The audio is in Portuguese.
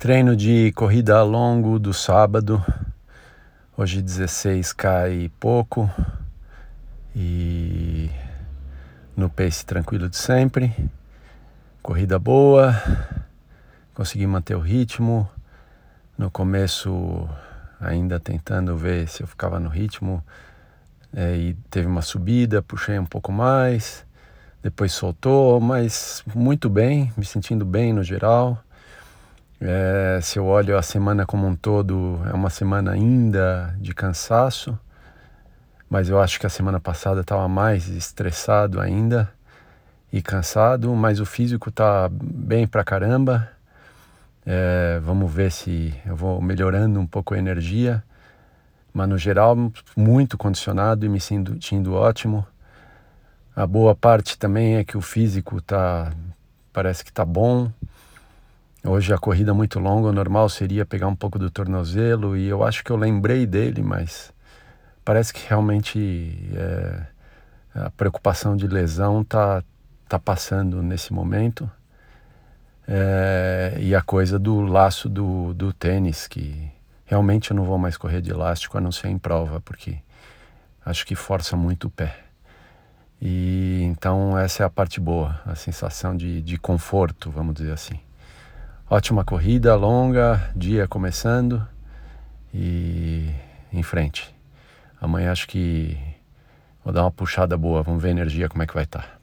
Treino de corrida longo do sábado. Hoje 16k e pouco. E no pace tranquilo de sempre. Corrida boa. Consegui manter o ritmo. No começo ainda tentando ver se eu ficava no ritmo. É, e teve uma subida, puxei um pouco mais. Depois soltou, mas muito bem, me sentindo bem no geral. É, se eu olho a semana como um todo, é uma semana ainda de cansaço, mas eu acho que a semana passada estava mais estressado ainda e cansado, mas o físico está bem pra caramba. É, vamos ver se eu vou melhorando um pouco a energia, mas no geral muito condicionado e me sentindo ótimo. A boa parte também é que o físico tá parece que tá bom. Hoje a corrida muito longa, o normal seria pegar um pouco do tornozelo e eu acho que eu lembrei dele, mas parece que realmente é, a preocupação de lesão tá, tá passando nesse momento. É, e a coisa do laço do, do tênis, que realmente eu não vou mais correr de elástico a não ser em prova, porque acho que força muito o pé. E então essa é a parte boa, a sensação de, de conforto, vamos dizer assim. Ótima corrida, longa, dia começando e em frente. Amanhã acho que vou dar uma puxada boa, vamos ver a energia como é que vai estar. Tá.